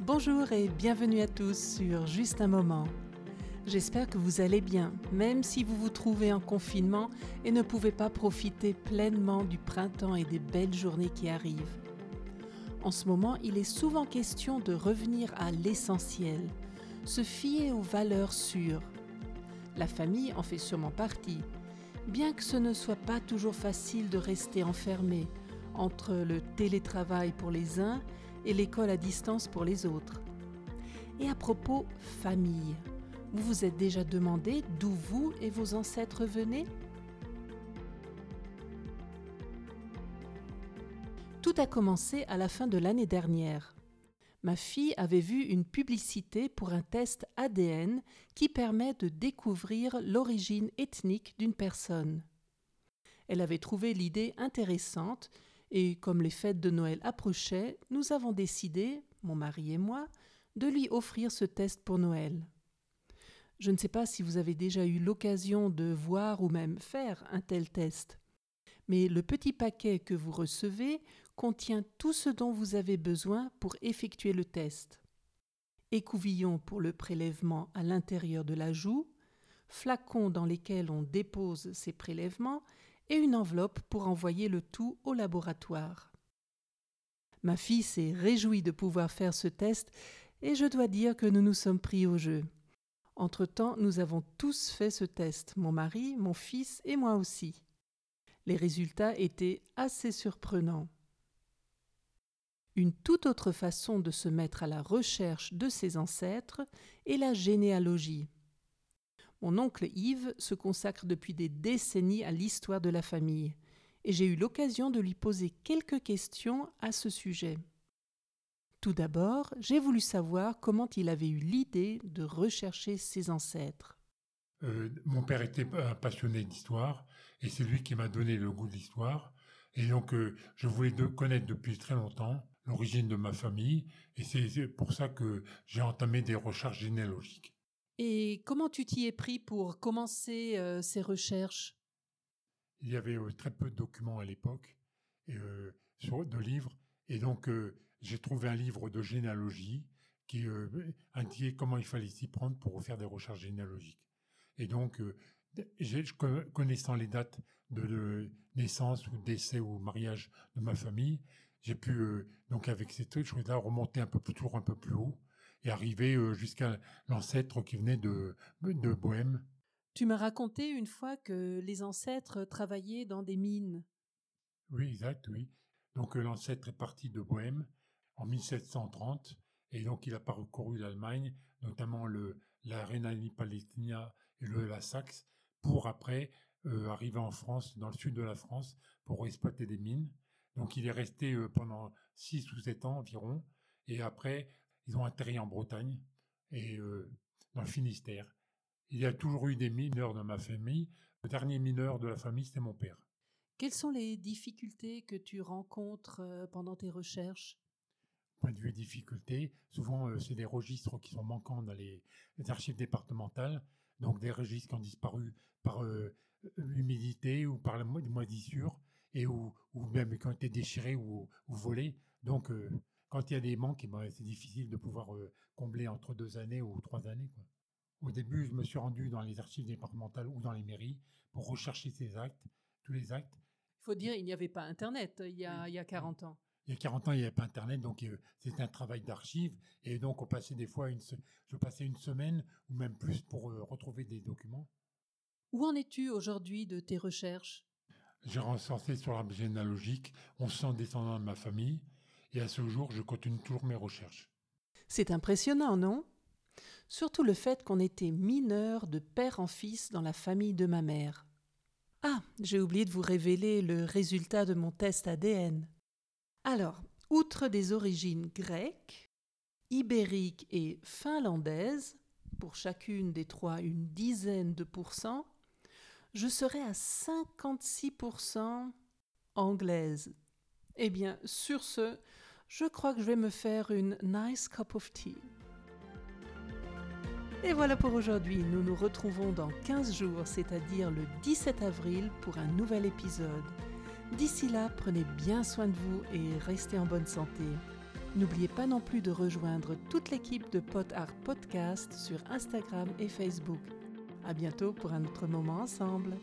Bonjour et bienvenue à tous sur Juste un moment. J'espère que vous allez bien, même si vous vous trouvez en confinement et ne pouvez pas profiter pleinement du printemps et des belles journées qui arrivent. En ce moment, il est souvent question de revenir à l'essentiel, se fier aux valeurs sûres. La famille en fait sûrement partie, bien que ce ne soit pas toujours facile de rester enfermé entre le télétravail pour les uns et l'école à distance pour les autres. Et à propos famille, vous vous êtes déjà demandé d'où vous et vos ancêtres venaient? Tout a commencé à la fin de l'année dernière. Ma fille avait vu une publicité pour un test ADN qui permet de découvrir l'origine ethnique d'une personne. Elle avait trouvé l'idée intéressante et comme les fêtes de Noël approchaient, nous avons décidé, mon mari et moi, de lui offrir ce test pour Noël. Je ne sais pas si vous avez déjà eu l'occasion de voir ou même faire un tel test, mais le petit paquet que vous recevez contient tout ce dont vous avez besoin pour effectuer le test. Écouvillon pour le prélèvement à l'intérieur de la joue, flacons dans lesquels on dépose ces prélèvements et une enveloppe pour envoyer le tout au laboratoire. Ma fille s'est réjouie de pouvoir faire ce test et je dois dire que nous nous sommes pris au jeu. Entre-temps, nous avons tous fait ce test, mon mari, mon fils et moi aussi. Les résultats étaient assez surprenants. Une toute autre façon de se mettre à la recherche de ses ancêtres est la généalogie. Mon oncle Yves se consacre depuis des décennies à l'histoire de la famille, et j'ai eu l'occasion de lui poser quelques questions à ce sujet. Tout d'abord, j'ai voulu savoir comment il avait eu l'idée de rechercher ses ancêtres. Euh, mon père était un passionné d'histoire et c'est lui qui m'a donné le goût de l'histoire. Et donc, euh, je voulais connaître depuis très longtemps l'origine de ma famille et c'est pour ça que j'ai entamé des recherches généalogiques. Et comment tu t'y es pris pour commencer euh, ces recherches? Il y avait euh, très peu de documents à l'époque, euh, de livres, et donc j'ai trouvé un livre de généalogie qui indiquait comment il fallait s'y prendre pour faire des recherches généalogiques. Et donc, connaissant les dates de, naissance ou décès ou mariage de ma famille, j'ai pu donc avec ces trucs, je là remonter un peu plus toujours un peu plus haut et arriver jusqu'à l'ancêtre qui venait de, de Bohême. Tu m'as raconté une fois que les ancêtres travaillaient dans des mines. Oui, exact, oui. Donc l'ancêtre est parti de Bohême en 1730 et donc il a parcouru l'Allemagne, notamment le, la Rhénanie-Palatinat et le, la Saxe, pour après euh, arriver en France, dans le sud de la France, pour exploiter des mines. Donc il est resté pendant 6 ou 7 ans environ, et après ils ont atterri en Bretagne et euh, dans le Finistère. Il y a toujours eu des mineurs dans ma famille. Le dernier mineur de la famille, c'était mon père. Quelles sont les difficultés que tu rencontres euh, pendant tes recherches? Point de vue difficultés, souvent euh, c'est des registres qui sont manquants dans les, archives départementales, donc des registres qui ont disparu par humidité ou par la moisissure, et ou, même qui ont été déchirés ou, ou volés. Donc quand il y a des manques, eh ben, c'est difficile de pouvoir euh, combler entre deux années ou trois années. Au début, je me suis rendu dans les archives départementales ou dans les mairies pour rechercher ces actes, tous les actes. Il faut dire, il n'y avait pas Internet euh, il y a, il y a 40 ans. Il y a 40 ans, il n'y avait pas Internet, donc euh, c'était un travail d'archives. Et donc, on passait des fois, une je passais une semaine ou même plus pour retrouver des documents. Où en es-tu aujourd'hui de tes recherches? J'ai recensé sur l'arbre généalogique 1100 descendants de ma famille. Et à ce jour, je continue toujours mes recherches. C'est impressionnant, non? Surtout le fait qu'on était mineur de père en fils dans la famille de ma mère. Ah, j'ai oublié de vous révéler le résultat de mon test ADN. Alors, outre des origines grecques, ibériques et finlandaises, pour chacune des trois une dizaine de pourcents, je serais à 56% anglaise. Eh bien, sur ce, je crois que je vais me faire une nice cup of tea. Et voilà pour aujourd'hui, nous nous retrouvons dans 15 jours, c'est-à-dire le 17 avril, pour un nouvel épisode. D'ici là, prenez bien soin de vous et restez en bonne santé. N'oubliez pas non plus de rejoindre toute l'équipe de Pot Art Podcast sur Instagram et Facebook. À bientôt pour un autre moment ensemble.